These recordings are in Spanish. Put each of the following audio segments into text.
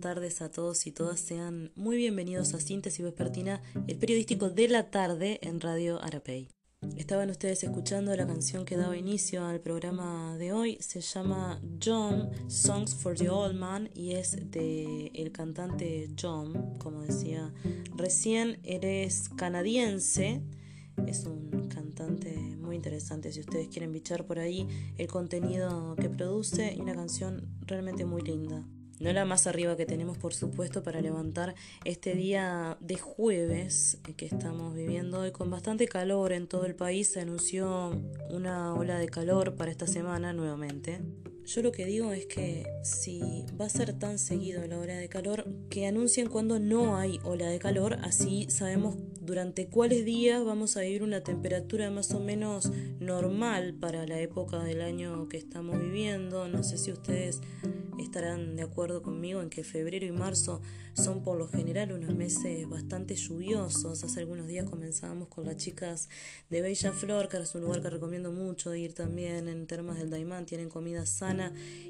tardes a todos y todas. Sean muy bienvenidos a Síntesis Vespertina, el periodístico de la tarde en Radio Arapey. Estaban ustedes escuchando la canción que daba inicio al programa de hoy. Se llama John, Songs for the Old Man, y es de el cantante John, como decía recién. Eres canadiense, es un cantante muy interesante si ustedes quieren bichar por ahí el contenido que produce y una canción realmente muy linda. No la más arriba que tenemos, por supuesto, para levantar este día de jueves que estamos viviendo hoy con bastante calor en todo el país. Se anunció una ola de calor para esta semana nuevamente. Yo lo que digo es que si va a ser tan seguido la ola de calor, que anuncien cuando no hay ola de calor, así sabemos durante cuáles días vamos a vivir una temperatura más o menos normal para la época del año que estamos viviendo. No sé si ustedes estarán de acuerdo conmigo en que febrero y marzo son por lo general unos meses bastante lluviosos. Hace algunos días comenzábamos con las chicas de Bella Flor, que es un lugar que recomiendo mucho ir también en Termas del Daimán. Tienen comida sana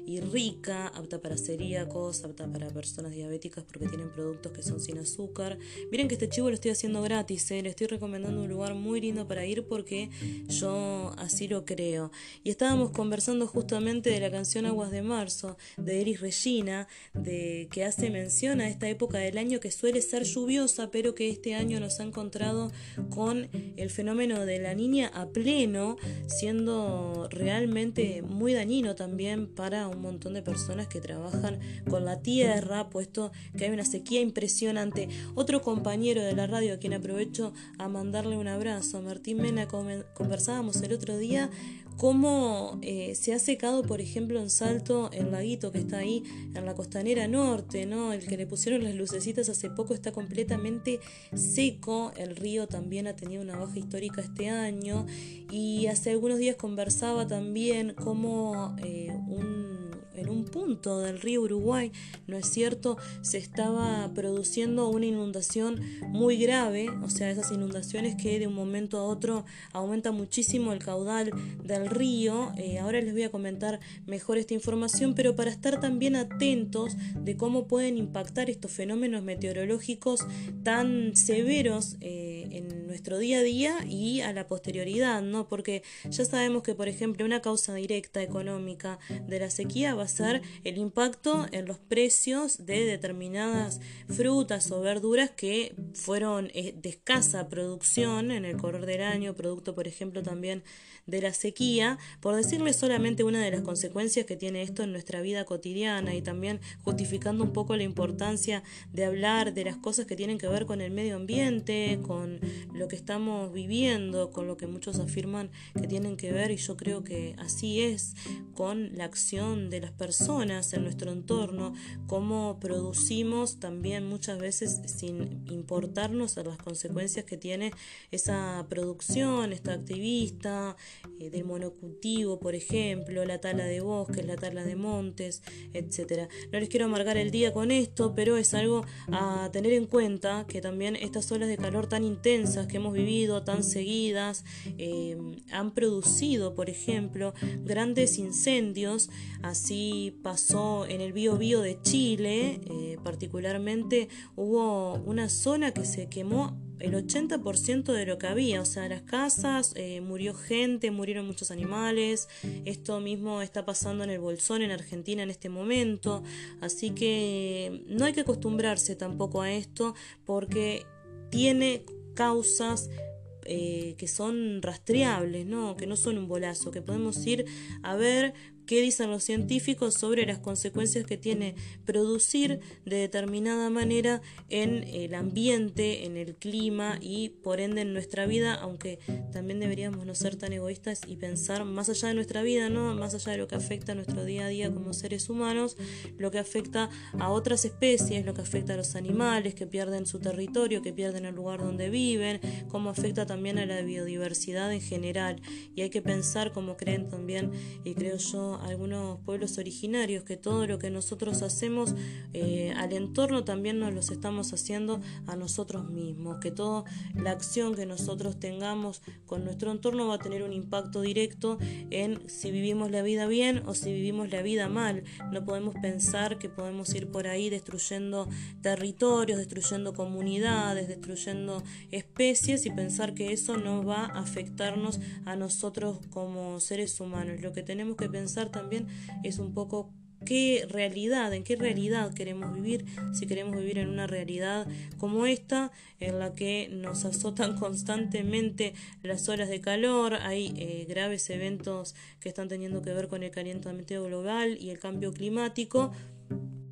y rica, apta para celíacos, apta para personas diabéticas porque tienen productos que son sin azúcar. Miren que este chivo lo estoy haciendo gratis, ¿eh? le estoy recomendando un lugar muy lindo para ir porque yo así lo creo. Y estábamos conversando justamente de la canción Aguas de Marzo, de Eris Regina, de, que hace mención a esta época del año que suele ser lluviosa, pero que este año nos ha encontrado con el fenómeno de la niña a pleno, siendo realmente muy dañino también para un montón de personas que trabajan con la tierra, puesto que hay una sequía impresionante. Otro compañero de la radio, a quien aprovecho a mandarle un abrazo, Martín Mena, conversábamos el otro día cómo eh, se ha secado, por ejemplo, en Salto el laguito que está ahí en la costanera norte, ¿no? El que le pusieron las lucecitas hace poco está completamente seco. El río también ha tenido una baja histórica este año. Y hace algunos días conversaba también cómo eh, un en un punto del río Uruguay, ¿no es cierto?, se estaba produciendo una inundación muy grave, o sea, esas inundaciones que de un momento a otro aumenta muchísimo el caudal del río. Eh, ahora les voy a comentar mejor esta información, pero para estar también atentos de cómo pueden impactar estos fenómenos meteorológicos tan severos eh, en nuestro día a día y a la posterioridad, ¿no? Porque ya sabemos que, por ejemplo, una causa directa económica de la sequía va a ser el impacto en los precios de determinadas frutas o verduras que fueron eh, de escasa producción en el correr del año, producto por ejemplo también de la sequía, por decirles solamente una de las consecuencias que tiene esto en nuestra vida cotidiana y también justificando un poco la importancia de hablar de las cosas que tienen que ver con el medio ambiente, con lo que estamos viviendo, con lo que muchos afirman que tienen que ver, y yo creo que así es, con la acción de las personas en nuestro entorno, cómo producimos también muchas veces sin importarnos a las consecuencias que tiene esa producción, esta activista, eh, del monocultivo, por ejemplo, la tala de bosques, la tala de montes, etcétera. No les quiero amargar el día con esto, pero es algo a tener en cuenta que también estas olas de calor tan intensas que hemos vivido, tan seguidas, eh, han producido, por ejemplo, grandes incendios. Así pasó en el Bío Bío de Chile, eh, particularmente hubo una zona que se quemó el 80% de lo que había, o sea, las casas, eh, murió gente, murieron muchos animales, esto mismo está pasando en el Bolsón, en Argentina en este momento, así que no hay que acostumbrarse tampoco a esto porque tiene causas eh, que son rastreables, ¿no? que no son un bolazo, que podemos ir a ver qué dicen los científicos sobre las consecuencias que tiene producir de determinada manera en el ambiente, en el clima y por ende en nuestra vida, aunque también deberíamos no ser tan egoístas y pensar más allá de nuestra vida, ¿no? más allá de lo que afecta a nuestro día a día como seres humanos, lo que afecta a otras especies, lo que afecta a los animales que pierden su territorio, que pierden el lugar donde viven, cómo afecta también a la biodiversidad en general. Y hay que pensar, como creen también, y creo yo, algunos pueblos originarios, que todo lo que nosotros hacemos eh, al entorno también nos los estamos haciendo a nosotros mismos, que toda la acción que nosotros tengamos con nuestro entorno va a tener un impacto directo en si vivimos la vida bien o si vivimos la vida mal. No podemos pensar que podemos ir por ahí destruyendo territorios, destruyendo comunidades, destruyendo especies y pensar que eso no va a afectarnos a nosotros como seres humanos. Lo que tenemos que pensar también es un poco qué realidad, en qué realidad queremos vivir, si queremos vivir en una realidad como esta, en la que nos azotan constantemente las olas de calor, hay eh, graves eventos que están teniendo que ver con el calentamiento global y el cambio climático.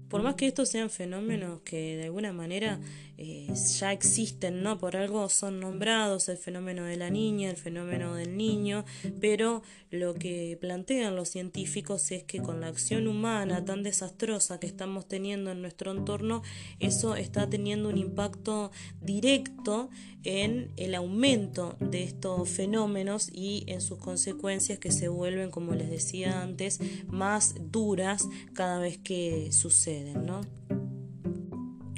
Por más que estos sean fenómenos que de alguna manera eh, ya existen, ¿no? Por algo son nombrados el fenómeno de la niña, el fenómeno del niño, pero lo que plantean los científicos es que con la acción humana tan desastrosa que estamos teniendo en nuestro entorno, eso está teniendo un impacto directo en el aumento de estos fenómenos y en sus consecuencias que se vuelven, como les decía antes, más duras cada vez que suceden, ¿no?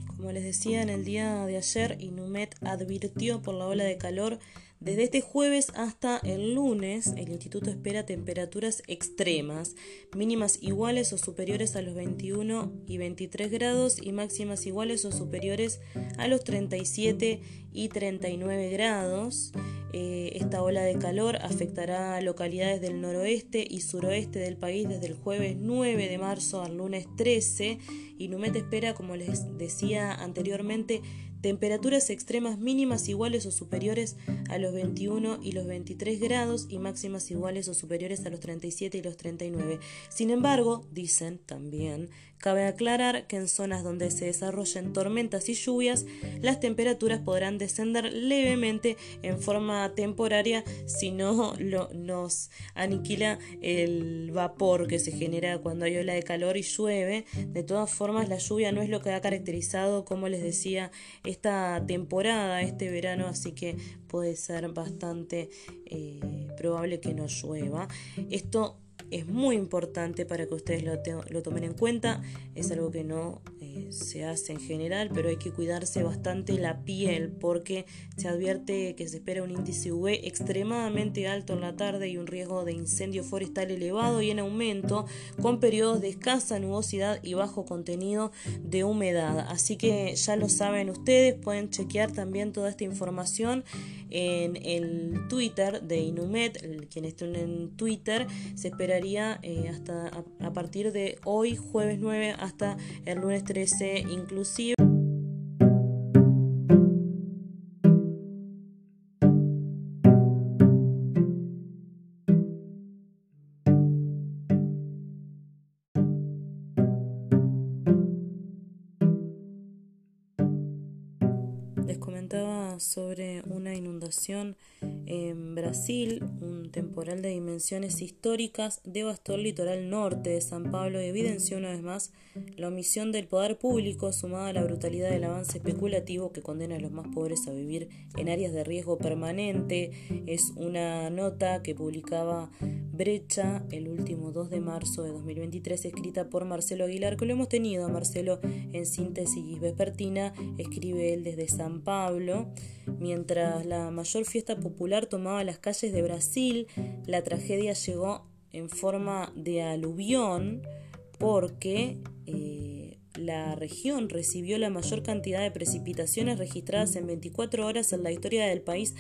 Como les decía en el día de ayer, Inumet advirtió por la ola de calor desde este jueves hasta el lunes, el instituto espera temperaturas extremas, mínimas iguales o superiores a los 21 y 23 grados y máximas iguales o superiores a los 37 y 39 grados. Eh, esta ola de calor afectará a localidades del noroeste y suroeste del país desde el jueves 9 de marzo al lunes 13 y Numet espera, como les decía anteriormente, temperaturas extremas mínimas iguales o superiores a los 21 y los 23 grados y máximas iguales o superiores a los 37 y los 39. Sin embargo, dicen también Cabe aclarar que en zonas donde se desarrollen tormentas y lluvias, las temperaturas podrán descender levemente en forma temporaria si no nos aniquila el vapor que se genera cuando hay ola de calor y llueve. De todas formas, la lluvia no es lo que ha caracterizado, como les decía, esta temporada, este verano, así que puede ser bastante eh, probable que no llueva. Esto es muy importante para que ustedes lo, tomen en cuenta. Es algo que no se hace en general, pero hay que cuidarse bastante la piel porque se advierte que se espera un índice UV extremadamente alto en la tarde y un riesgo de incendio forestal elevado y en aumento con periodos de escasa nubosidad y bajo contenido de humedad. Así que ya lo saben ustedes, pueden chequear también toda esta información en el Twitter de Inumet, quien estén en Twitter, se esperaría eh, hasta a, a partir de hoy, jueves 9, hasta el lunes 13 inclusive. sobre una inundación en Brasil, un temporal de dimensiones históricas devastó el litoral norte de San Pablo y evidenció una vez más la omisión del poder público sumada a la brutalidad del avance especulativo que condena a los más pobres a vivir en áreas de riesgo permanente. Es una nota que publicaba Brecha el último 2 de marzo de 2023, escrita por Marcelo Aguilar, que lo hemos tenido a Marcelo en síntesis vespertina, escribe él desde San Pablo. Mientras la mayor fiesta popular tomaba las calles de Brasil, la tragedia llegó en forma de aluvión porque eh, la región recibió la mayor cantidad de precipitaciones registradas en 24 horas en la historia del país,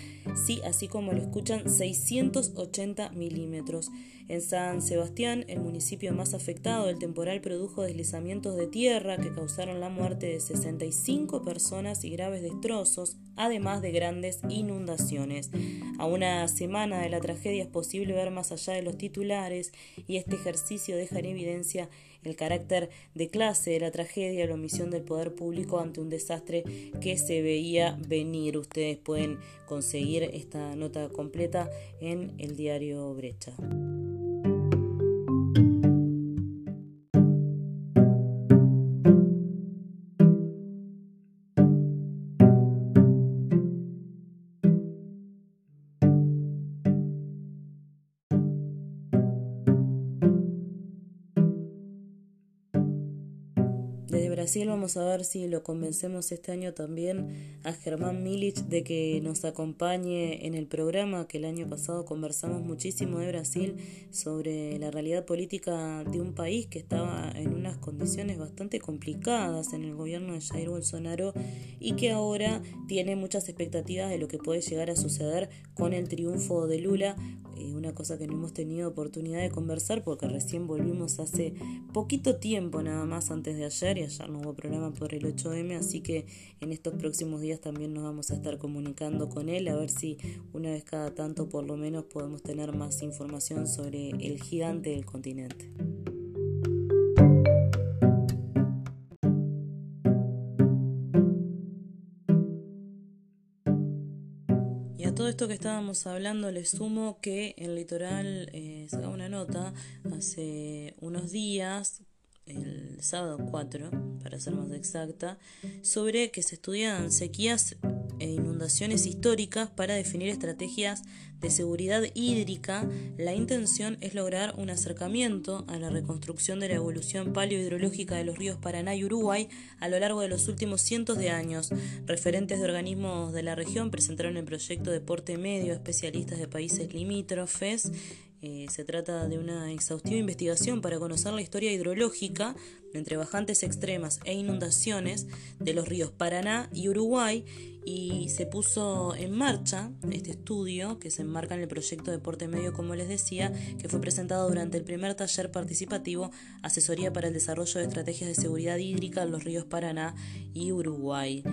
sí, así como lo escuchan, 680 milímetros. En San Sebastián, el municipio más afectado, el temporal produjo deslizamientos de tierra que causaron la muerte de 65 personas y graves destrozos, además de grandes inundaciones. A una semana de la tragedia es posible ver más allá de los titulares y este ejercicio deja en evidencia el carácter de clase de la tragedia, la omisión del poder público ante un desastre que se veía venir. Ustedes pueden conseguir esta nota completa en el diario Brecha. Brasil vamos a ver si lo convencemos este año también a Germán Milic de que nos acompañe en el programa que el año pasado conversamos muchísimo de Brasil sobre la realidad política de un país que estaba en unas condiciones bastante complicadas en el gobierno de Jair Bolsonaro y que ahora tiene muchas expectativas de lo que puede llegar a suceder con el triunfo de Lula, eh, una cosa que no hemos tenido oportunidad de conversar porque recién volvimos hace poquito tiempo nada más antes de ayer y ayer no programa por el 8M, así que en estos próximos días también nos vamos a estar comunicando con él a ver si una vez cada tanto por lo menos podemos tener más información sobre el gigante del continente. Y a todo esto que estábamos hablando le sumo que el litoral eh, sacaba una nota hace unos días el sábado 4, para ser más exacta, sobre que se estudian sequías e inundaciones históricas para definir estrategias de seguridad hídrica. La intención es lograr un acercamiento a la reconstrucción de la evolución paleohidrológica de los ríos Paraná y Uruguay a lo largo de los últimos cientos de años. Referentes de organismos de la región presentaron el proyecto de porte medio, especialistas de países limítrofes eh, se trata de una exhaustiva investigación para conocer la historia hidrológica entre bajantes extremas e inundaciones de los ríos Paraná y Uruguay y se puso en marcha este estudio que se enmarca en el proyecto Deporte Medio, como les decía, que fue presentado durante el primer taller participativo Asesoría para el Desarrollo de Estrategias de Seguridad Hídrica en los ríos Paraná y Uruguay.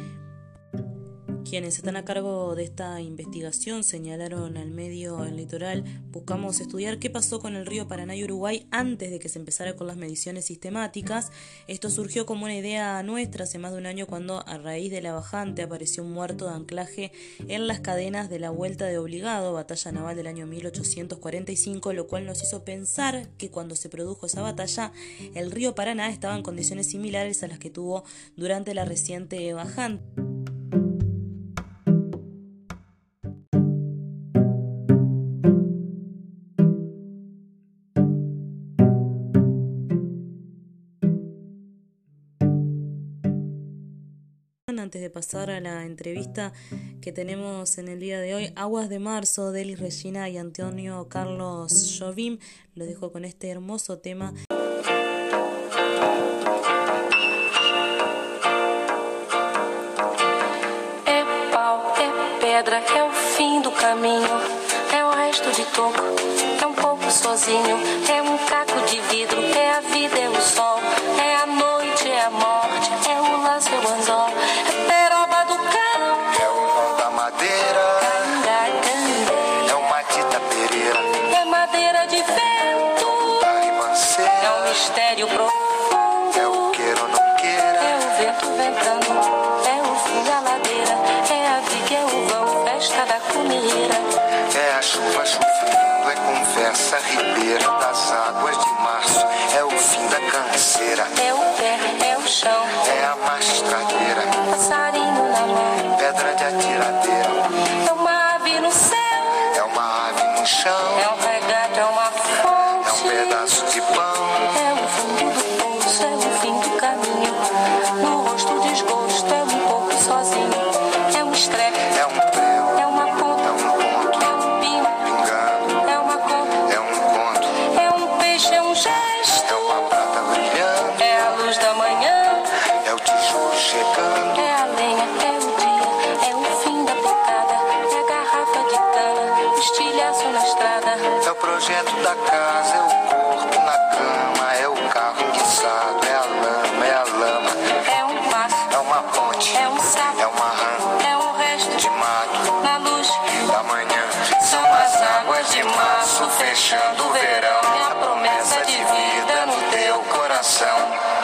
Quienes están a cargo de esta investigación señalaron al medio El Litoral, buscamos estudiar qué pasó con el río Paraná y Uruguay antes de que se empezara con las mediciones sistemáticas. Esto surgió como una idea nuestra hace más de un año cuando a raíz de la bajante apareció un muerto de anclaje en las cadenas de la Vuelta de Obligado, batalla naval del año 1845, lo cual nos hizo pensar que cuando se produjo esa batalla el río Paraná estaba en condiciones similares a las que tuvo durante la reciente bajante. Antes de pasar a la entrevista que tenemos en el día de hoy, Aguas de Marzo, Deli Regina y Antonio Carlos Jovim. Lo dejo con este hermoso tema. É o fim do caminho, é o resto de toco, é um pouco sozinho, é um caco de vidro, mistério profundo. É o queira ou não queira. É o vento ventando, é o fim da ladeira. É a viga, é o vão, festa da cuneira. É a chuva chovendo, é conversa ribeira das águas de março. É o fim da canseira. É o fechando o verão. E a promessa de vida no teu coração.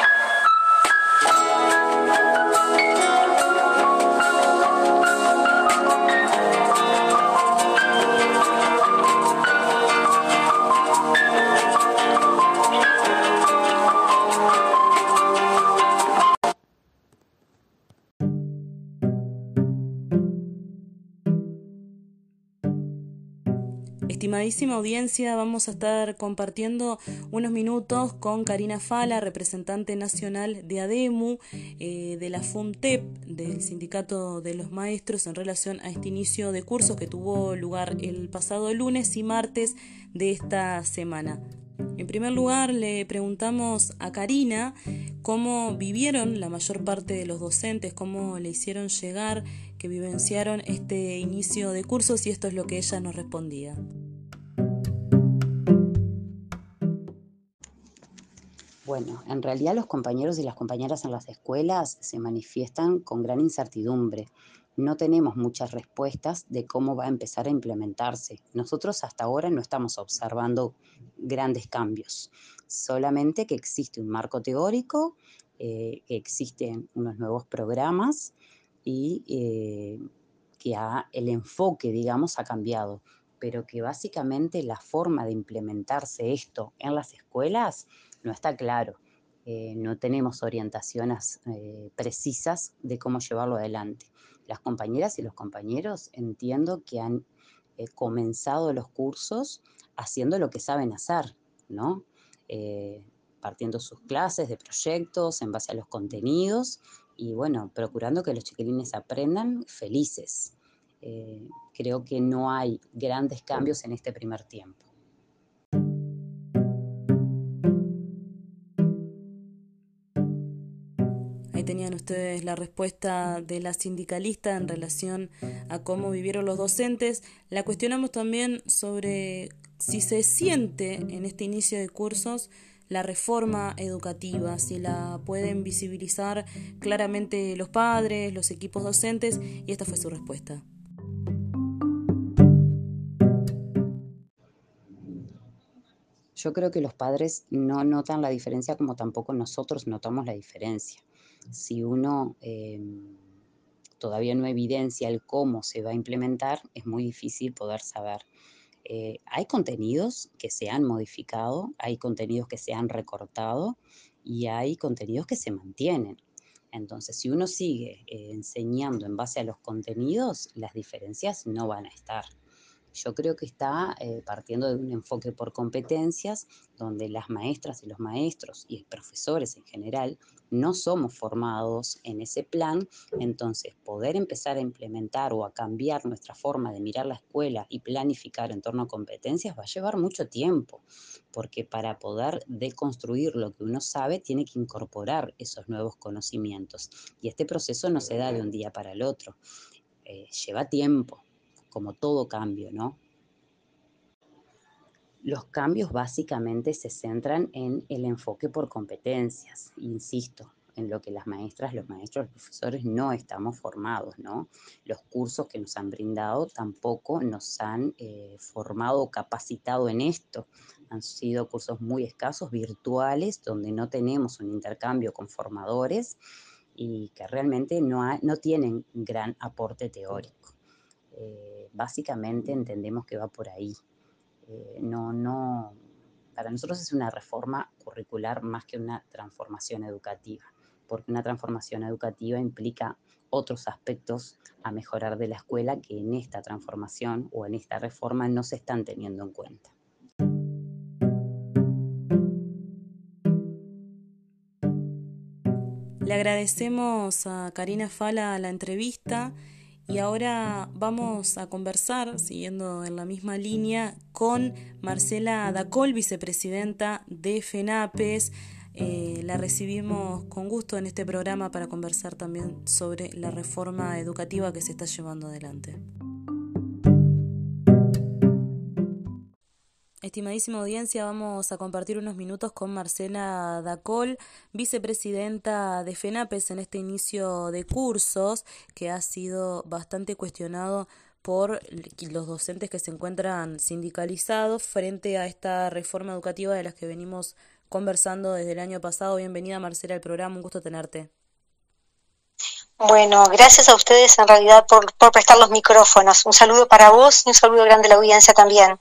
Estimadísima audiencia, vamos a estar compartiendo unos minutos con Karina Fala, representante nacional de ADEMU, eh, de la FUNTEP, del Sindicato de los Maestros, en relación a este inicio de curso que tuvo lugar el pasado lunes y martes de esta semana. En primer lugar, le preguntamos a Karina cómo vivieron la mayor parte de los docentes, cómo le hicieron llegar, que vivenciaron este inicio de cursos y esto es lo que ella nos respondía. Bueno, en realidad los compañeros y las compañeras en las escuelas se manifiestan con gran incertidumbre. No tenemos muchas respuestas de cómo va a empezar a implementarse. Nosotros hasta ahora no estamos observando grandes cambios, solamente que existe un marco teórico, eh, que existen unos nuevos programas y eh, que el enfoque, digamos, ha cambiado, pero que básicamente la forma de implementarse esto en las escuelas no está claro. Eh, no tenemos orientaciones eh, precisas de cómo llevarlo adelante. Las compañeras y los compañeros entiendo que han eh, comenzado los cursos haciendo lo que saben hacer, ¿no? partiendo sus clases de proyectos en base a los contenidos y bueno, procurando que los chiquilines aprendan felices. creo que no hay grandes cambios en este primer tiempo. Tenían ustedes la respuesta de la sindicalista en relación a cómo vivieron los docentes. La cuestionamos también sobre si se siente en este inicio de cursos la reforma educativa, si la pueden visibilizar claramente los padres, los equipos docentes, y esta fue su respuesta. Yo creo que los padres no notan la diferencia como tampoco nosotros notamos la diferencia si uno em, todavía no evidencia el cómo se va a implementar, es muy difícil poder saber. Eh, hay contenidos que se han modificado, hay contenidos que se han recortado y hay contenidos que se mantienen. Entonces, si uno sigue eh, enseñando en base a los contenidos, las diferencias no van a estar. Yo creo que está eh, partiendo de un enfoque por competencias, donde las maestras y los maestros y profesores en general no somos formados en ese plan, entonces poder empezar a implementar o a cambiar nuestra forma de mirar la escuela y planificar en torno a competencias va a llevar mucho tiempo, porque para poder deconstruir lo que uno sabe tiene que incorporar esos nuevos conocimientos y este proceso no se da de un día para el otro, eh, lleva tiempo como todo cambio, ¿no? Los cambios básicamente se centran en el enfoque por competencias, insisto, en lo que las maestras, los maestros, los profesores no estamos formados, ¿no? Los cursos que nos han brindado tampoco nos han eh, formado o capacitado en esto. Han sido cursos muy escasos, virtuales, donde no tenemos un intercambio con formadores y que realmente no, tienen gran aporte teórico. Eh, básicamente entendemos que va por ahí. Eh, no, no, para nosotros es una reforma curricular más que una transformación educativa, porque una transformación educativa implica otros aspectos a mejorar de la escuela que en esta transformación o en esta reforma no se están teniendo en cuenta. Le agradecemos a Karina Fala la entrevista y ahora vamos a conversar, siguiendo en la misma línea, con Marcela Dacol, vicepresidenta de FENAPES. Eh, la recibimos con gusto en este programa para conversar también sobre la reforma educativa que se está llevando adelante. Estimadísima audiencia, vamos a compartir unos minutos con Marcela Dacol, vicepresidenta de FENAPES en este inicio de cursos que ha sido bastante cuestionado por los docentes que se encuentran sindicalizados frente a esta reforma educativa de las que venimos conversando desde el año pasado. Bienvenida Marcela al programa, un gusto tenerte. Bueno, gracias a ustedes en realidad por, por prestar los micrófonos. Un saludo para vos y un saludo grande a la audiencia también.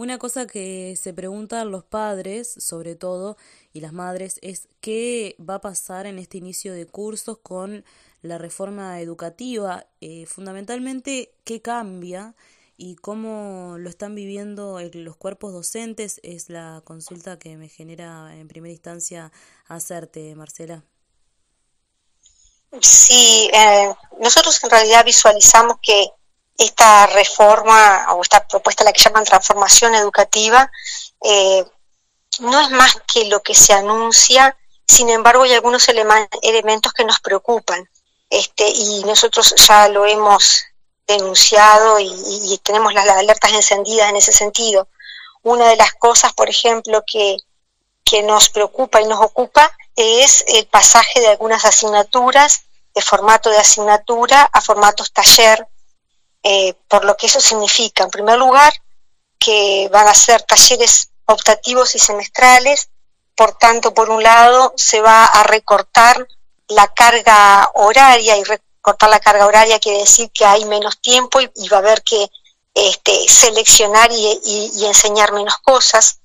Una cosa que se preguntan los padres, sobre todo, y las madres, es qué va a pasar en este inicio de cursos con la reforma educativa, eh, fundamentalmente qué cambia y cómo lo están viviendo los cuerpos docentes es la consulta que me genera en primera instancia hacerte, Marcela. Sí, eh, nosotros en realidad visualizamos que esta reforma o esta propuesta, la que llaman transformación educativa, eh, no es más que lo que se anuncia, sin embargo hay algunos elementos que nos preocupan este, y nosotros ya lo hemos denunciado y, tenemos las, alertas encendidas en ese sentido. Una de las cosas, por ejemplo, que, que nos preocupa y nos ocupa es el pasaje de algunas asignaturas de formato de asignatura a formatos taller, eh, por lo que eso significa, en primer lugar, que van a ser talleres optativos y semestrales, por tanto, por un lado, se va a recortar la carga horaria y recortar la carga horaria quiere decir que hay menos tiempo y, va a haber que este, seleccionar y, enseñar menos cosas.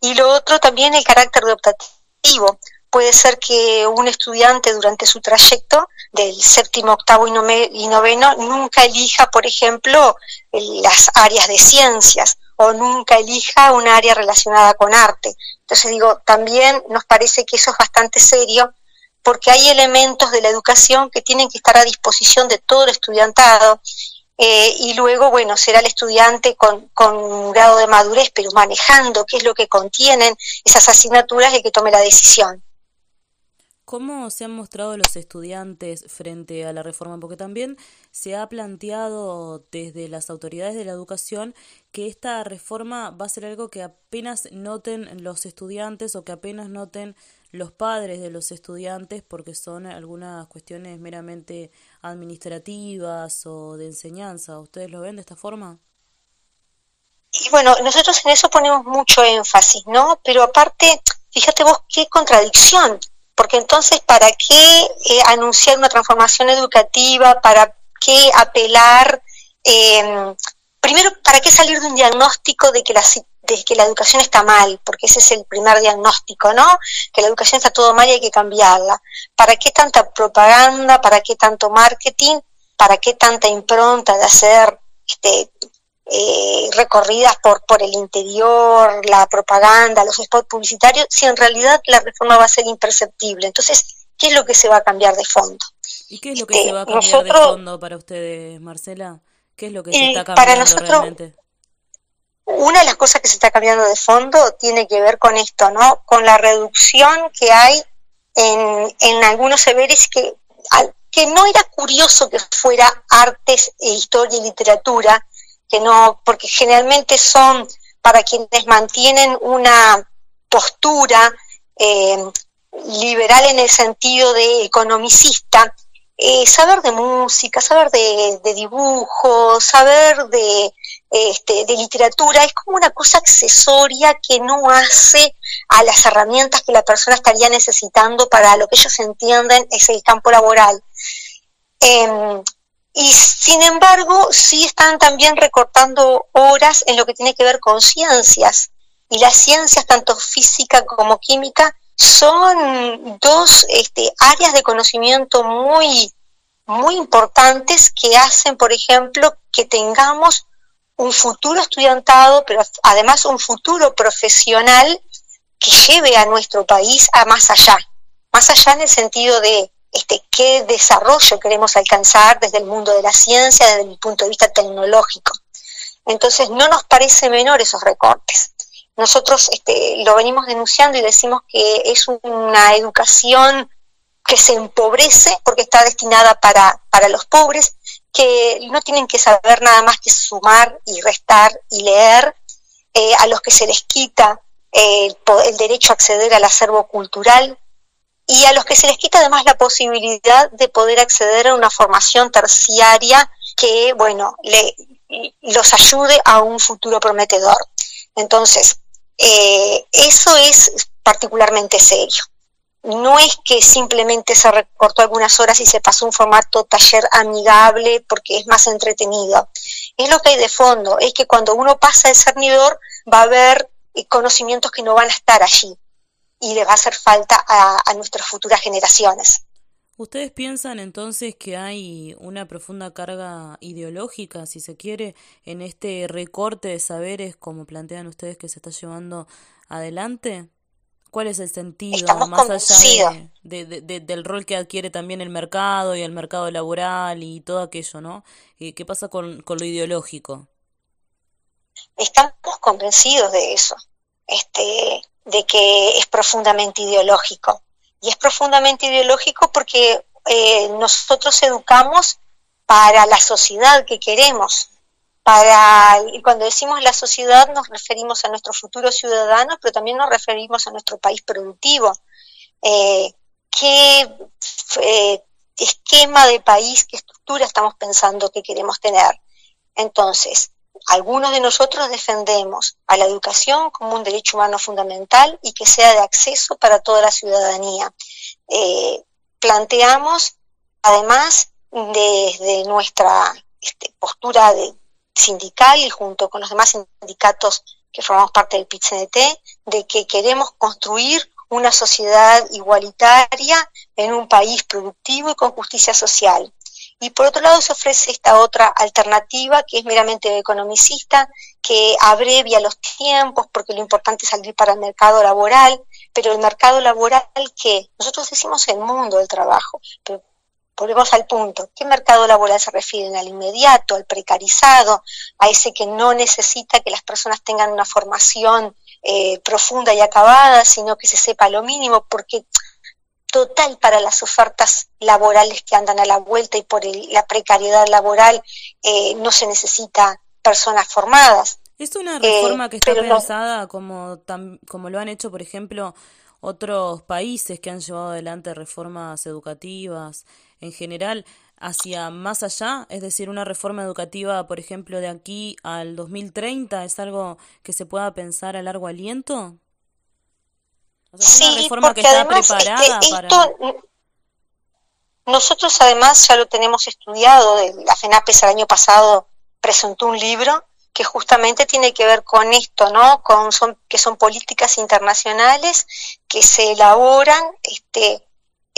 Y lo otro también el carácter de optativo. Puede ser que un estudiante durante su trayecto del séptimo, octavo y noveno nunca elija, por ejemplo, las áreas de ciencias o nunca elija un área relacionada con arte. Entonces digo, también nos parece que eso es bastante serio porque hay elementos de la educación que tienen que estar a disposición de todo el estudiantado eh, y luego, bueno, será el estudiante con, con, un grado de madurez, pero manejando qué es lo que contienen esas asignaturas el que tome la decisión. ¿Cómo se han mostrado los estudiantes frente a la reforma? Porque también se ha planteado desde las autoridades de la educación que esta reforma va a ser algo que apenas noten los estudiantes o que apenas noten los padres de los estudiantes porque son algunas cuestiones meramente administrativas o de enseñanza. ¿Ustedes lo ven de esta forma? Y bueno, nosotros en eso ponemos mucho énfasis, ¿no? Pero aparte, fíjate vos qué contradicción porque entonces, ¿para qué eh, anunciar una transformación educativa? ¿Para qué apelar? Em, primero, ¿para qué salir de un diagnóstico de que, la, de que la educación está mal? Porque ese es el primer diagnóstico, ¿no? Que la educación está todo mal y hay que cambiarla. ¿Para qué tanta propaganda? ¿Para qué tanto marketing? ¿Para qué tanta impronta de hacer este, eh, recorridas por, por el interior, la propaganda, los spots publicitarios, si en realidad la reforma va a ser imperceptible. Entonces, ¿qué es lo que se va a cambiar de fondo? ¿Y qué es lo que se va a este, cambiar de fondo para ustedes, Marcela? ¿Qué es lo que se está cambiando para nosotros, realmente? Una de las cosas que se está cambiando de fondo tiene que ver con esto, ¿no? Con la reducción que hay en, en algunos saberes que, que no era curioso que fuera artes, e historia y literatura, que no, porque generalmente son para quienes mantienen una postura eh, liberal en el sentido de economicista, eh, saber de música, saber de, dibujo, saber de, este, de literatura es como una cosa accesoria que no hace a las herramientas que la persona estaría necesitando para lo que ellos entienden es el campo laboral. Em, y sin embargo, sí están también recortando horas en lo que tiene que ver con ciencias. Y las ciencias, tanto física como química, son dos este, áreas de conocimiento muy, muy importantes que hacen, por ejemplo, que tengamos un futuro estudiantado, pero además un futuro profesional que lleve a nuestro país a más allá. Más allá en el sentido de este, qué desarrollo queremos alcanzar desde el mundo de la ciencia, desde el punto de vista tecnológico. Entonces, no nos parece menor esos recortes. Nosotros este, lo venimos denunciando y decimos que es una educación que se empobrece porque está destinada para, para los pobres, que no tienen que saber nada más que sumar y restar y leer, eh, a los que se les quita eh, el derecho a acceder al acervo cultural, y a los que se les quita además la posibilidad de poder acceder a una formación terciaria que, bueno, le, los ayude a un futuro prometedor. Entonces, eh, eso es particularmente serio. No es que simplemente se recortó algunas horas y se pasó un formato taller amigable porque es más entretenido. Es lo que hay de fondo, es que cuando uno pasa el cernidor va a haber conocimientos que no van a estar allí y le va a hacer falta a, nuestras futuras generaciones. ¿Ustedes piensan entonces que hay una profunda carga ideológica, si se quiere, en este recorte de saberes, como plantean ustedes que se está llevando adelante? ¿Cuál es el sentido, más allá de, del rol que adquiere también el mercado y el mercado laboral y todo aquello, ¿no? Eh, ¿Qué pasa con, con lo ideológico? Estamos convencidos de eso, este, de que es profundamente ideológico y es profundamente ideológico porque eh, nosotros educamos para la sociedad que queremos. Para, y cuando decimos la sociedad nos referimos a nuestros futuros ciudadanos, pero también nos referimos a nuestro país productivo. Eh, ¿Qué eh, esquema de país, qué estructura estamos pensando que queremos tener? Entonces, algunos de nosotros defendemos a la educación como un derecho humano fundamental y que sea de acceso para toda la ciudadanía. Eh, planteamos, además, desde nuestra este, postura sindical y junto con los demás sindicatos que formamos parte del PIT-CNT, de que queremos construir una sociedad igualitaria en un país productivo y con justicia social. Y por otro lado se ofrece esta otra alternativa que es meramente economicista, que abrevia los tiempos porque lo importante es salir para el mercado laboral, pero el mercado laboral que nosotros decimos el mundo del trabajo, pero volvemos al punto, ¿qué mercado laboral se refieren? Al inmediato, al precarizado, a ese que no necesita que las personas tengan una formación eh, profunda y acabada, sino que se sepa lo mínimo, porque total para las ofertas laborales que andan a la vuelta y por la precariedad laboral eh, no se necesita personas formadas. ¿Es una reforma que está pensada como, como lo han hecho, por ejemplo, otros países que han llevado adelante reformas educativas en general hacia más allá? Es decir, una reforma educativa, por ejemplo, de aquí al 2030, ¿es algo que se pueda pensar a largo aliento? Sí, porque además esto, nosotros además ya lo tenemos estudiado, la FENAPES el año pasado presentó un libro que justamente tiene que ver con esto, ¿no? Con son, que son políticas internacionales que se elaboran este,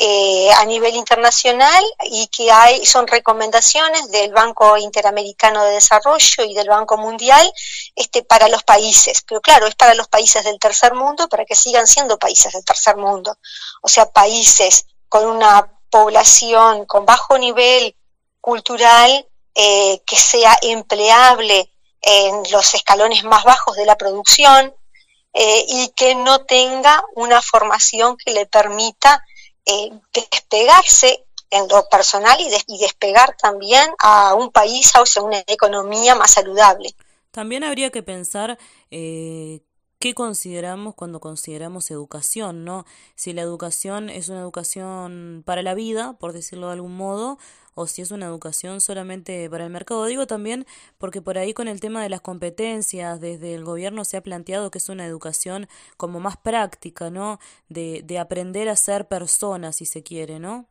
eh, a nivel internacional y que hay, son recomendaciones del Banco Interamericano de Desarrollo y del Banco Mundial este, para los países. Pero claro, es para los países del tercer mundo para que sigan siendo países del tercer mundo. O sea, países con una población con bajo nivel cultural eh, que sea empleable en los escalones más bajos de la producción eh, y que no tenga una formación que le permita eh, despegarse en lo personal y, despegar también a un país hacia una economía más saludable. También habría que pensar eh, qué consideramos cuando consideramos educación, ¿no? Si la educación es una educación para la vida, por decirlo de algún modo, o si es una educación solamente para el mercado. Digo también porque por ahí con el tema de las competencias, desde el gobierno se ha planteado que es una educación como más práctica, ¿no? De, de aprender a ser persona, si se quiere, ¿no?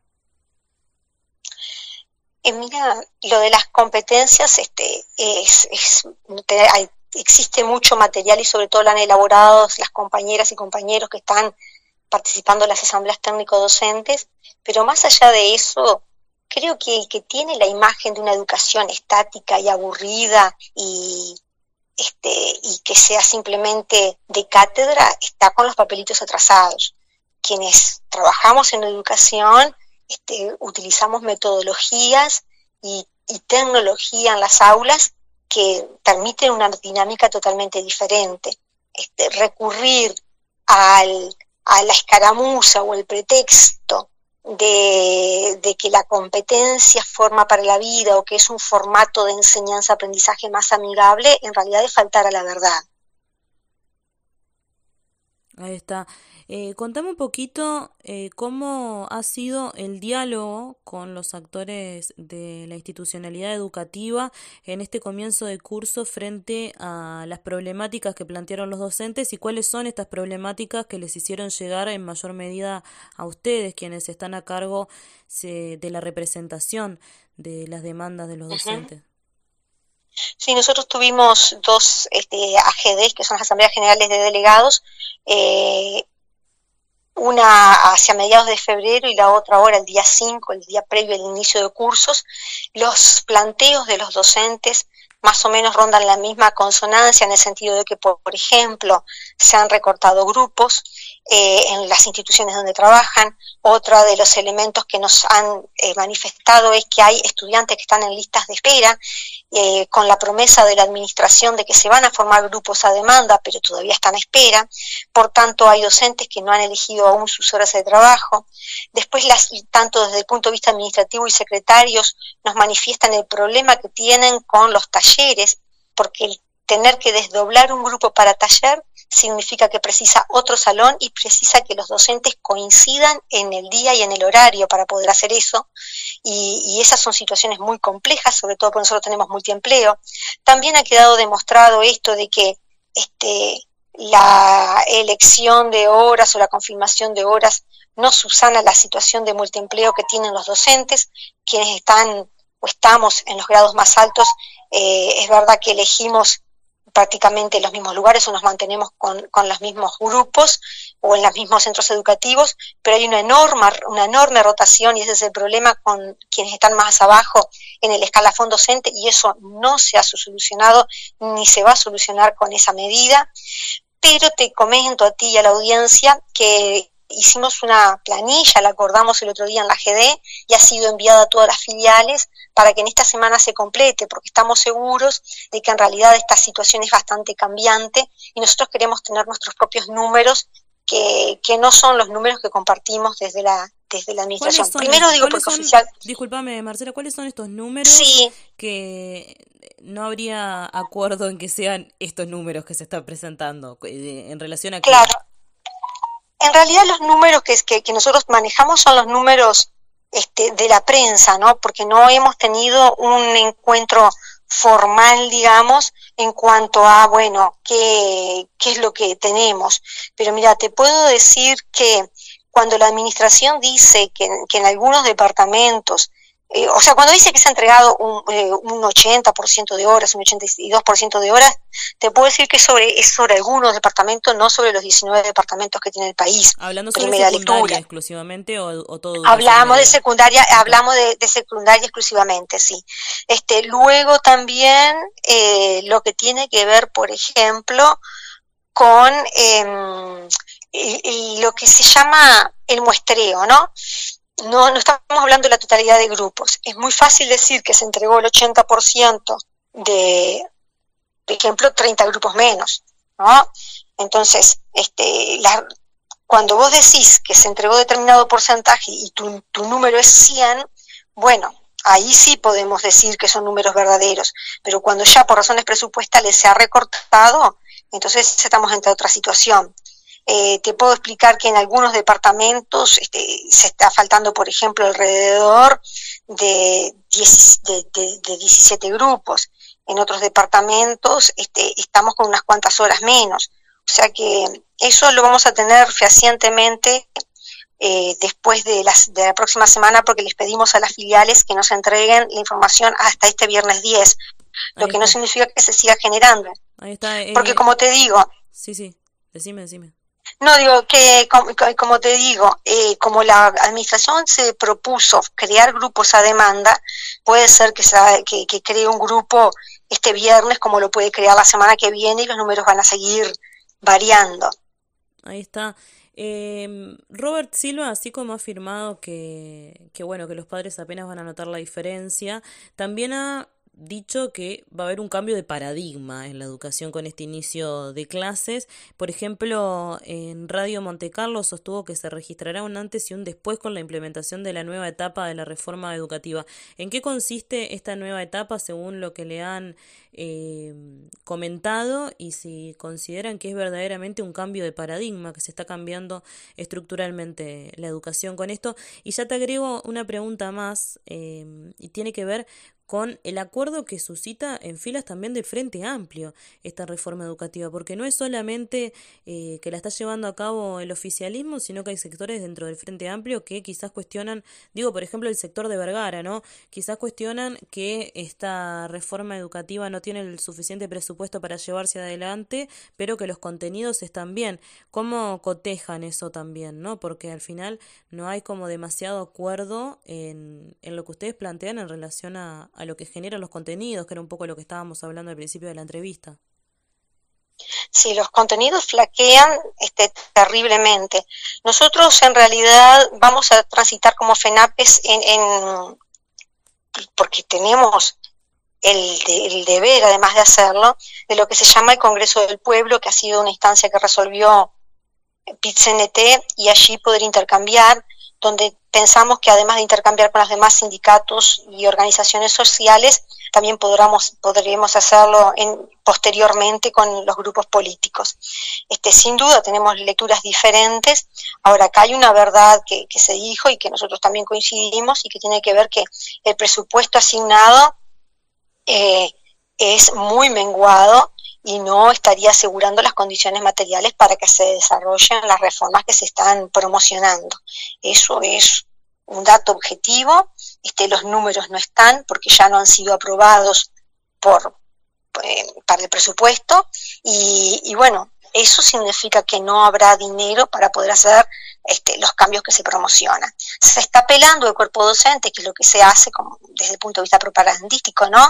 Eh, mira, lo de las competencias este, es, es existe mucho material y sobre todo lo han elaborado las compañeras y compañeros que están participando en las asambleas técnico-docentes, pero más allá de eso, creo que el que tiene la imagen de una educación estática y aburrida y, este, y que sea simplemente de cátedra está con los papelitos atrasados. Quienes trabajamos en educación este, utilizamos metodologías y, tecnología en las aulas que permiten una dinámica totalmente diferente. Este, recurrir al, a la escaramuza o el pretexto de, que la competencia forma para la vida o que es un formato de enseñanza-aprendizaje más amigable, en realidad es faltar a la verdad. Ahí está. Eh, contame un poquito eh, cómo ha sido el diálogo con los actores de la institucionalidad educativa en este comienzo de curso frente a las problemáticas que plantearon los docentes y cuáles son estas problemáticas que les hicieron llegar en mayor medida a ustedes, quienes están a cargo de la representación de las demandas de los docentes. Sí, nosotros tuvimos dos este, AGDs, que son las Asambleas Generales de Delegados, eh, una hacia mediados de febrero y la otra ahora el día 5, el día previo al inicio de cursos, los planteos de los docentes más o menos rondan la misma consonancia en el sentido de que, por, ejemplo, se han recortado grupos eh, en las instituciones donde trabajan. Otro de los elementos que nos han eh, manifestado es que hay estudiantes que están en listas de espera eh, con la promesa de la administración de que se van a formar grupos a demanda, pero todavía están a espera. Por tanto, hay docentes que no han elegido aún sus horas de trabajo. Después, las, tanto desde el punto de vista administrativo y secretarios, nos manifiestan el problema que tienen con los talleres, porque el tener que desdoblar un grupo para taller significa que precisa otro salón y precisa que los docentes coincidan en el día y en el horario para poder hacer eso. Y, esas son situaciones muy complejas, sobre todo porque nosotros tenemos multiempleo. También ha quedado demostrado esto de que este, la elección de horas o la confirmación de horas no subsana la situación de multiempleo que tienen los docentes, quienes están o estamos en los grados más altos, eh, es verdad que elegimos prácticamente los mismos lugares o nos mantenemos con, con, los mismos grupos o en los mismos centros educativos, pero hay una enorme, una enorme rotación y ese es el problema con quienes están más abajo en el escalafón docente y eso no se ha solucionado ni se va a solucionar con esa medida. Pero te comento a ti y a la audiencia que hicimos una planilla, la acordamos el otro día en la GD y ha sido enviada a todas las filiales para que en esta semana se complete, porque estamos seguros de que en realidad esta situación es bastante cambiante y nosotros queremos tener nuestros propios números que, que no son los números que compartimos desde la desde la administración. Primero digo porque oficial. Disculpame, Marcela, ¿cuáles son estos números que no habría acuerdo en que sean estos números que se están presentando eh, en relación a Claro en realidad los números que, que, que nosotros manejamos son los números este, de la prensa, ¿no? Porque no hemos tenido un encuentro formal, digamos, en cuanto a, bueno, qué, qué es lo que tenemos. Pero mira, te puedo decir que cuando la administración dice que, que en algunos departamentos eh, o sea, cuando dice que se ha entregado un, eh, un 80% de horas, un 82% de horas, te puedo decir que sobre, es sobre algunos departamentos, no sobre los 19 departamentos que tiene el país. Hablando sobre Primera secundaria exclusivamente o, o todo. Hablamos de secundaria, hablamos de, de, secundaria exclusivamente, sí. Este, luego también eh, lo que tiene que ver, por ejemplo, con eh, lo que se llama el muestreo, ¿no? No, no estamos hablando de la totalidad de grupos. Es muy fácil decir que se entregó el 80% de, por ejemplo, 30 grupos menos, ¿no? Entonces, este, cuando vos decís que se entregó determinado porcentaje y tu, tu número es 100, bueno, ahí sí podemos decir que son números verdaderos, pero cuando ya por razones presupuestales se ha recortado, entonces estamos ante otra situación. Eh, te puedo explicar que en algunos departamentos este, se está faltando, por ejemplo, alrededor de, de, 17 grupos. En otros departamentos este, estamos con unas cuantas horas menos. O sea que eso lo vamos a tener fehacientemente eh, después de, las, de la próxima semana porque les pedimos a las filiales que nos entreguen la información hasta este viernes 10, lo que no significa que se siga generando. Ahí está, eh, porque como te digo... Sí, sí, decime, decime. No, digo que, como, te digo, eh, como la administración se propuso crear grupos a demanda, puede ser que, que, que cree un grupo este viernes como lo puede crear la semana que viene y los números van a seguir variando. Ahí está. Eh, Robert Silva, así como ha afirmado que, que, bueno, que los padres apenas van a notar la diferencia, también ha dicho que va a haber un cambio de paradigma en la educación con este inicio de clases. Por ejemplo, en Radio Monte Carlo sostuvo que se registrará un antes y un después con la implementación de la nueva etapa de la reforma educativa. ¿En qué consiste esta nueva etapa según lo que le han eh, comentado y si consideran que es verdaderamente un cambio de paradigma, que se está cambiando estructuralmente la educación con esto? Y ya te agrego una pregunta más eh, y tiene que ver con el acuerdo que suscita en filas también del Frente Amplio esta reforma educativa, porque no es solamente eh, que la está llevando a cabo el oficialismo, sino que hay sectores dentro del Frente Amplio que quizás cuestionan, digo, por ejemplo, el sector de Vergara, ¿no? Quizás cuestionan que esta reforma educativa no tiene el suficiente presupuesto para llevarse adelante, pero que los contenidos están bien. ¿Cómo cotejan eso también, no? Porque al final no hay como demasiado acuerdo en, en lo que ustedes plantean en relación a, a lo que generan los contenidos, que era un poco lo que estábamos hablando al principio de la entrevista. Sí, los contenidos flaquean este, terriblemente. Nosotros en realidad vamos a transitar como FENAPES en, en porque tenemos el, el, deber, además de hacerlo, de lo que se llama el Congreso del Pueblo, que ha sido una instancia que resolvió PIT-CNT y allí poder intercambiar donde pensamos que además de intercambiar con los demás sindicatos y organizaciones sociales, también podremos, podríamos hacerlo en, posteriormente con los grupos políticos. Este, sin duda tenemos lecturas diferentes. Ahora, acá hay una verdad que, se dijo y que nosotros también coincidimos y que tiene que ver que el presupuesto asignado eh, es muy menguado y no estaría asegurando las condiciones materiales para que se desarrollen las reformas que se están promocionando. Eso es un dato objetivo, este, los números no están porque ya no han sido aprobados por, eh, para el presupuesto y, y, bueno, eso significa que no habrá dinero para poder hacer este, los cambios que se promocionan. Se está apelando el cuerpo docente, que es lo que se hace desde el punto de vista propagandístico, ¿no?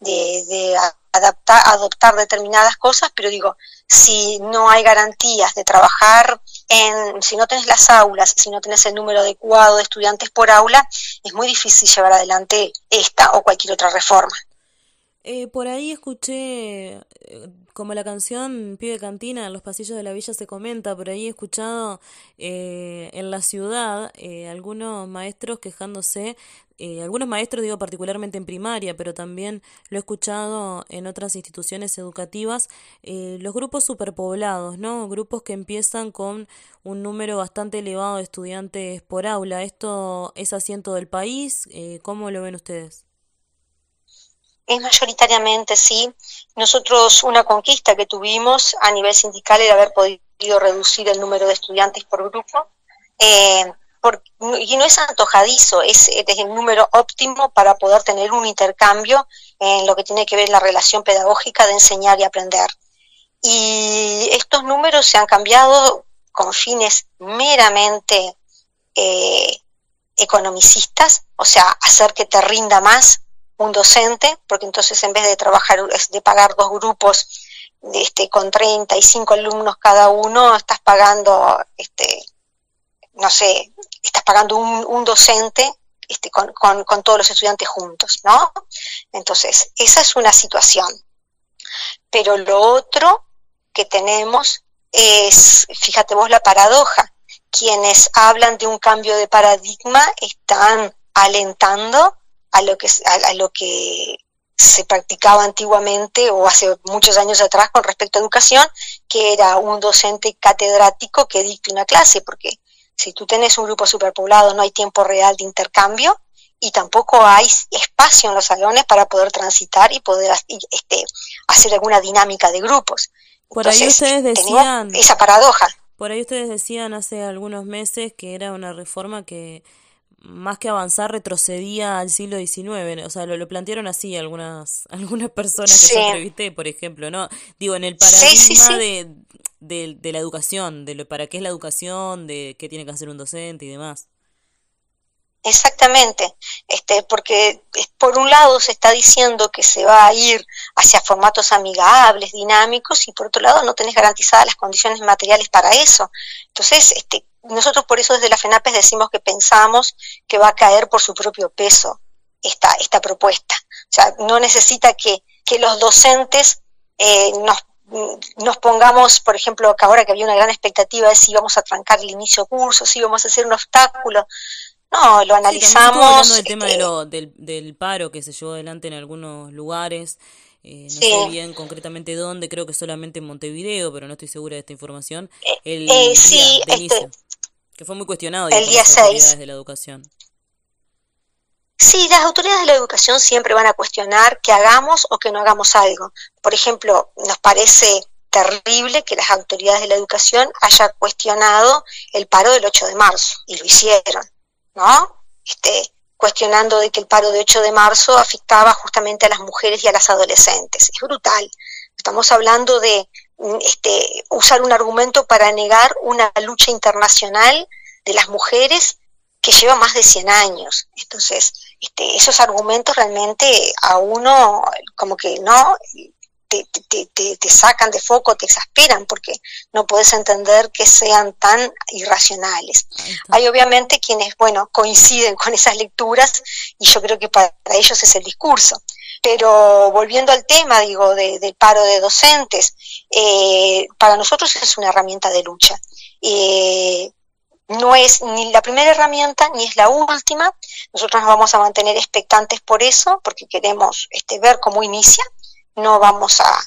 De, de adaptar, adoptar determinadas cosas, pero digo, si no hay garantías de trabajar en, si no tenés las aulas, si no tenés el número adecuado de estudiantes por aula, es muy difícil llevar adelante esta o cualquier otra reforma. Eh, por ahí escuché, eh, como la canción Pibe Cantina, en los pasillos de la villa se comenta, por ahí he escuchado eh, en la ciudad eh, algunos maestros quejándose eh, algunos maestros, digo particularmente en primaria, pero también lo he escuchado en otras instituciones educativas, eh, los grupos superpoblados, ¿no? Grupos que empiezan con un número bastante elevado de estudiantes por aula. ¿Esto es asiento del país? Eh, ¿Cómo lo ven ustedes? Es mayoritariamente sí. Nosotros una conquista que tuvimos a nivel sindical era haber podido reducir el número de estudiantes por grupo. Eh, y no es antojadizo, es, es, el número óptimo para poder tener un intercambio en lo que tiene que ver la relación pedagógica de enseñar y aprender. Y estos números se han cambiado con fines meramente eh, economicistas, o sea, hacer que te rinda más un docente, porque entonces en vez de trabajar, de pagar dos grupos este, con 35 alumnos cada uno, estás pagando este, no sé, estás pagando un, un docente este, con, con, con, todos los estudiantes juntos, ¿no? Entonces, esa es una situación. Pero lo otro que tenemos es, fíjate vos la paradoja, quienes hablan de un cambio de paradigma están alentando a lo que, a, a lo que se practicaba antiguamente o hace muchos años atrás con respecto a educación, que era un docente catedrático que dicte una clase, porque si tú tenés un grupo superpoblado no hay tiempo real de intercambio y tampoco hay espacio en los salones para poder transitar y poder este, hacer alguna dinámica de grupos. Por Entonces, ahí ustedes decían esa paradoja. Por ahí ustedes decían hace algunos meses que era una reforma que más que avanzar retrocedía al siglo XIX, o sea, lo, lo plantearon así algunas algunas personas que sí. yo entrevisté, por ejemplo, ¿no? Digo, en el paradigma sí, sí, de, de, de, la educación, de lo, para qué es la educación, de qué tiene que hacer un docente y demás. Exactamente, este, porque por un lado se está diciendo que se va a ir hacia formatos amigables, dinámicos, y por otro lado no tenés garantizadas las condiciones materiales para eso. Entonces, este, nosotros por eso desde la FENAPES decimos que pensamos que va a caer por su propio peso esta, esta propuesta. O sea, no necesita que, que los docentes eh, nos, nos pongamos, por ejemplo, que ahora que había una gran expectativa de si íbamos a trancar el inicio curso, si íbamos a hacer un obstáculo. No, lo analizamos. Sí, hablando del tema de lo, del, del paro que se llevó adelante en algunos lugares. Eh, no sí. sé bien concretamente dónde, creo que solamente en Montevideo, pero no estoy segura de esta información. El eh, sí, de este, que fue muy cuestionado el día 6 de la educación. Sí, las autoridades de la educación siempre van a cuestionar que hagamos o que no hagamos algo. Por ejemplo, nos parece terrible que las autoridades de la educación hayan cuestionado el paro del 8 de marzo, y lo hicieron, ¿no? Este, cuestionando de que el paro del 8 de marzo afectaba justamente a las mujeres y a las adolescentes. Es brutal. Estamos hablando de este, usar un argumento para negar una lucha internacional de las mujeres que lleva más de 100 años. Entonces, este, esos argumentos realmente a uno como que no te, te, te, sacan de foco, te exasperan, porque no puedes entender que sean tan irracionales. Hay obviamente quienes, bueno, coinciden con esas lecturas y yo creo que para ellos es el discurso. Pero volviendo al tema, digo, del paro de docentes, eh, para nosotros es una herramienta de lucha. Eh, no es ni la primera herramienta ni es la última. Nosotros nos vamos a mantener expectantes por eso, porque queremos este, ver cómo inicia. No vamos a,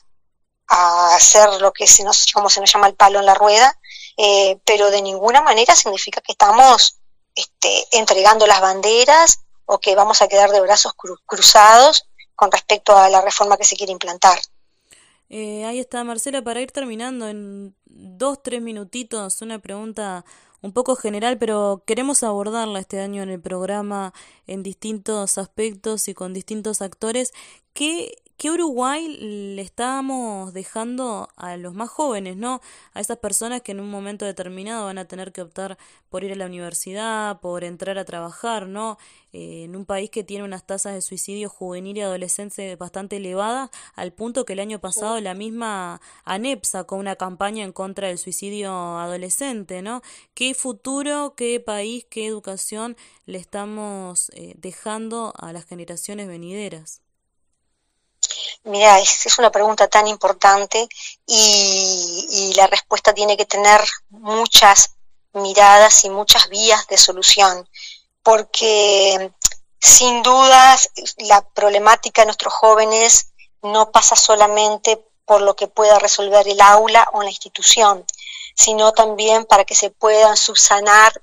hacer lo que se nos, como se nos llama el palo en la rueda, eh, pero de ninguna manera significa que estamos este, entregando las banderas o que vamos a quedar de brazos cruzados con respecto a la reforma que se quiere implantar. Eh, ahí está, Marcela, para ir terminando en dos, tres minutitos, una pregunta un poco general, pero queremos abordarla este año en el programa en distintos aspectos y con distintos actores. ¿Qué ¿Qué Uruguay le estamos dejando a los más jóvenes, ¿no? A esas personas que en un momento determinado van a tener que optar por ir a la universidad, por entrar a trabajar, ¿no? Eh, en un país que tiene unas tasas de suicidio juvenil y adolescente bastante elevadas, al punto que el año pasado la misma ANEP sacó una campaña en contra del suicidio adolescente, ¿no? ¿Qué futuro, qué país, qué educación le estamos eh, dejando a las generaciones venideras? Mira, es, una pregunta tan importante y, la respuesta tiene que tener muchas miradas y muchas vías de solución, porque sin dudas la problemática de nuestros jóvenes no pasa solamente por lo que pueda resolver el aula o la institución, sino también para que se puedan subsanar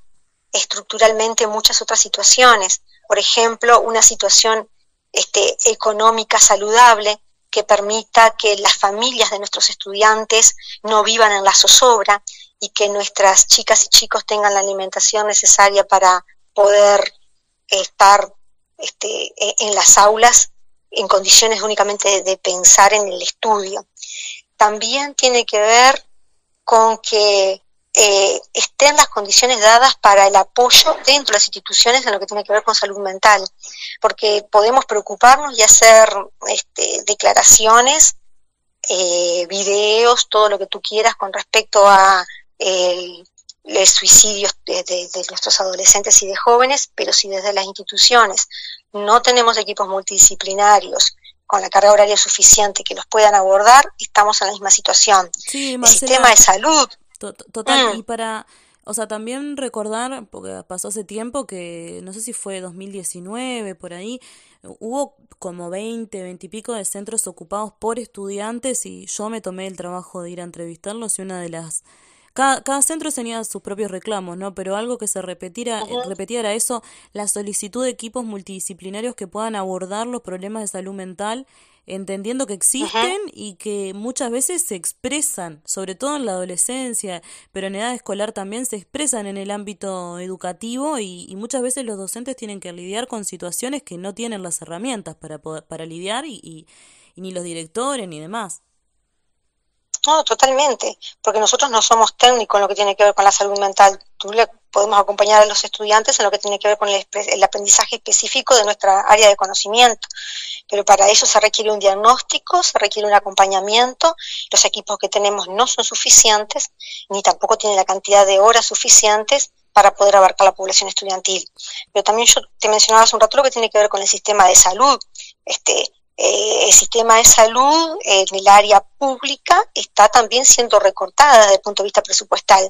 estructuralmente muchas otras situaciones. Por ejemplo, una situación este, económica saludable que permita que las familias de nuestros estudiantes no vivan en la zozobra y que nuestras chicas y chicos tengan la alimentación necesaria para poder estar este, e, en las aulas en condiciones únicamente de pensar en el estudio. También tiene que ver con que eh, estén las condiciones dadas para el apoyo dentro de las instituciones en lo que tiene que ver con salud mental, porque podemos preocuparnos y hacer este, declaraciones, eh, videos, todo lo que tú quieras con respecto a el, suicidios de, de, nuestros adolescentes y de jóvenes, pero si desde las instituciones no tenemos equipos multidisciplinarios con la carga horaria suficiente que los puedan abordar, estamos en la misma situación. el sistema de salud Total, mm. y para, o sea, también recordar, porque pasó hace tiempo que, no sé si fue 2019, por ahí, hubo como 20, 20 y pico de centros ocupados por estudiantes y yo me tomé el trabajo de ir a entrevistarlos y una de las... Cada, cada centro tenía sus propios reclamos, ¿no? Pero algo que se repetiera, repetía era eso, la solicitud de equipos multidisciplinarios que puedan abordar los problemas de salud mental entendiendo que existen y que muchas veces se expresan, sobre todo en la adolescencia, pero en edad escolar también se expresan en el ámbito educativo y, muchas veces los docentes tienen que lidiar con situaciones que no tienen las herramientas para, poder, para lidiar y, y, ni los directores ni demás. No, totalmente, porque nosotros no somos técnicos en lo que tiene que ver con la salud mental. Tú le podemos acompañar a los estudiantes en lo que tiene que ver con el aprendizaje específico de nuestra área de conocimiento pero para eso se requiere un diagnóstico, se requiere un acompañamiento, los equipos que tenemos no son suficientes, ni tampoco tienen la cantidad de horas suficientes para poder abarcar la población estudiantil. Pero también yo te mencionaba hace un rato lo que tiene que ver con el sistema de salud. Este, eh, el sistema de salud en el área pública está también siendo recortada desde el punto de vista presupuestal.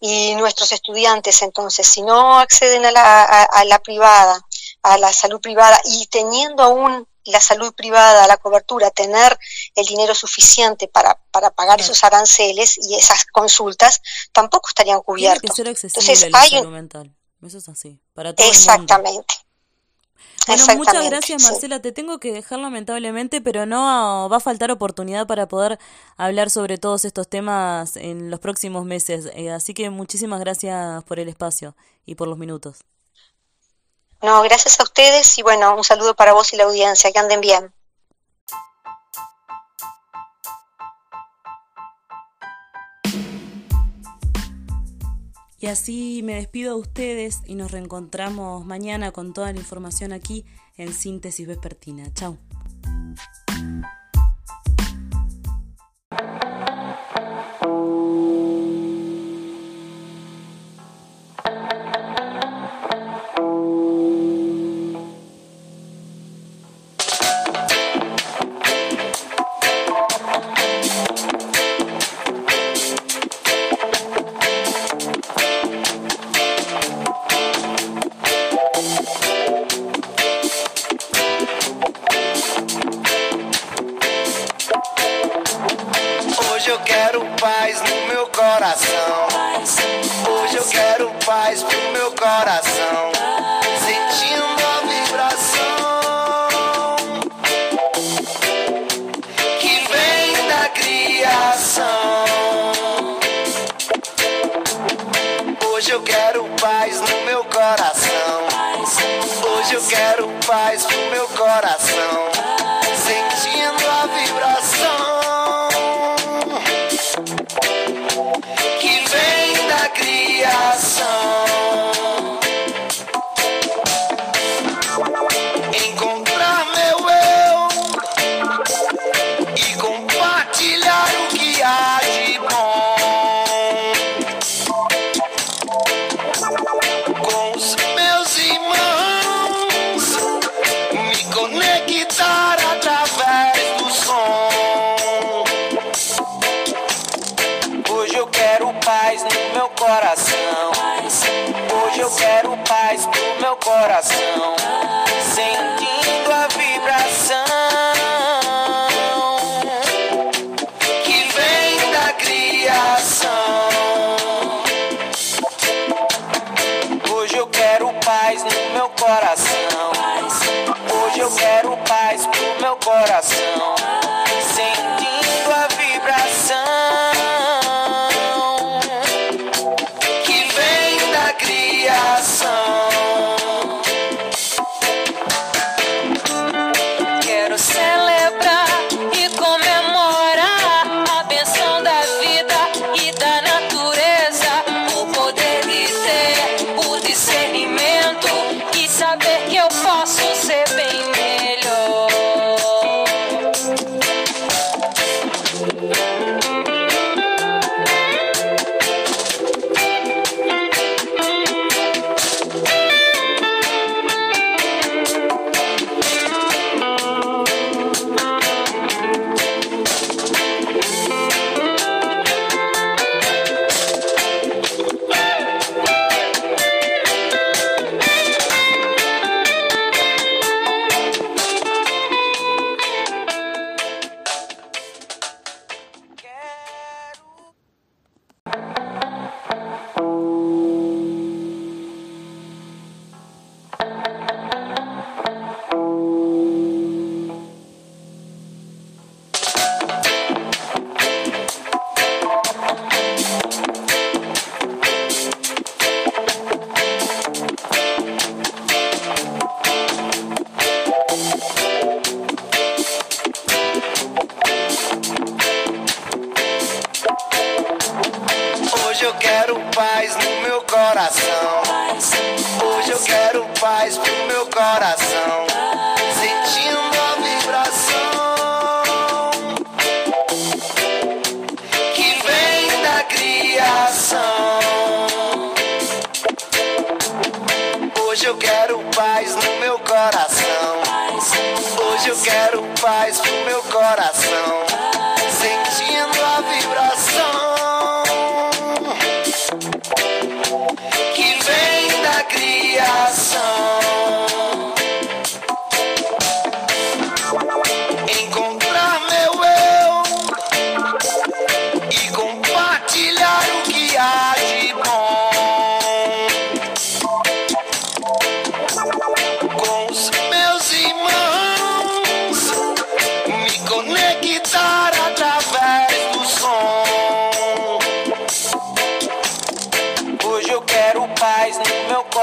Y nuestros estudiantes, entonces, si no acceden a la, a la privada, a la salud privada y teniendo aún la salud privada, la cobertura, tener el dinero suficiente para, para pagar esos aranceles y esas consultas, tampoco estarían cubiertos. Tiene que ser accesible Entonces, hay un... mental. Eso es así, para todo Exactamente. Bueno, muchas gracias Marcela, te tengo que dejar lamentablemente, pero no va a faltar oportunidad para poder hablar sobre todos estos temas en los próximos meses. Eh, así que muchísimas gracias por el espacio y por los minutos. No, gracias a ustedes y bueno, un saludo para vos y la audiencia, que anden bien. Y así me despido de ustedes y nos reencontramos mañana con toda la información aquí en Síntesis Vespertina. Chao.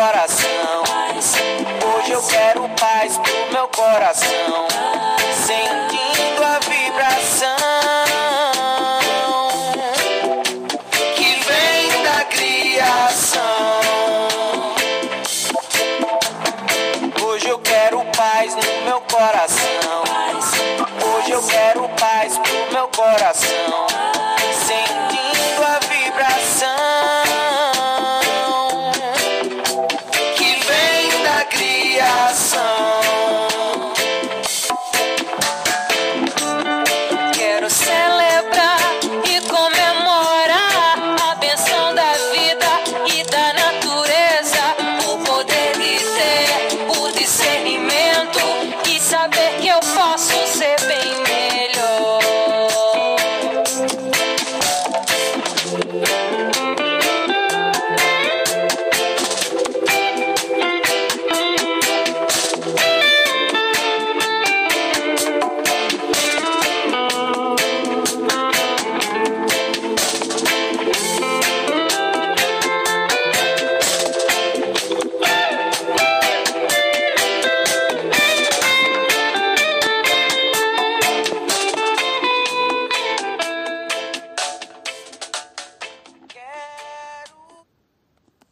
Coração. Hoje eu quero paz pro meu coração. Sentindo a vibração que vem da criação. Hoje eu quero paz no meu coração. Hoje eu quero paz pro meu coração.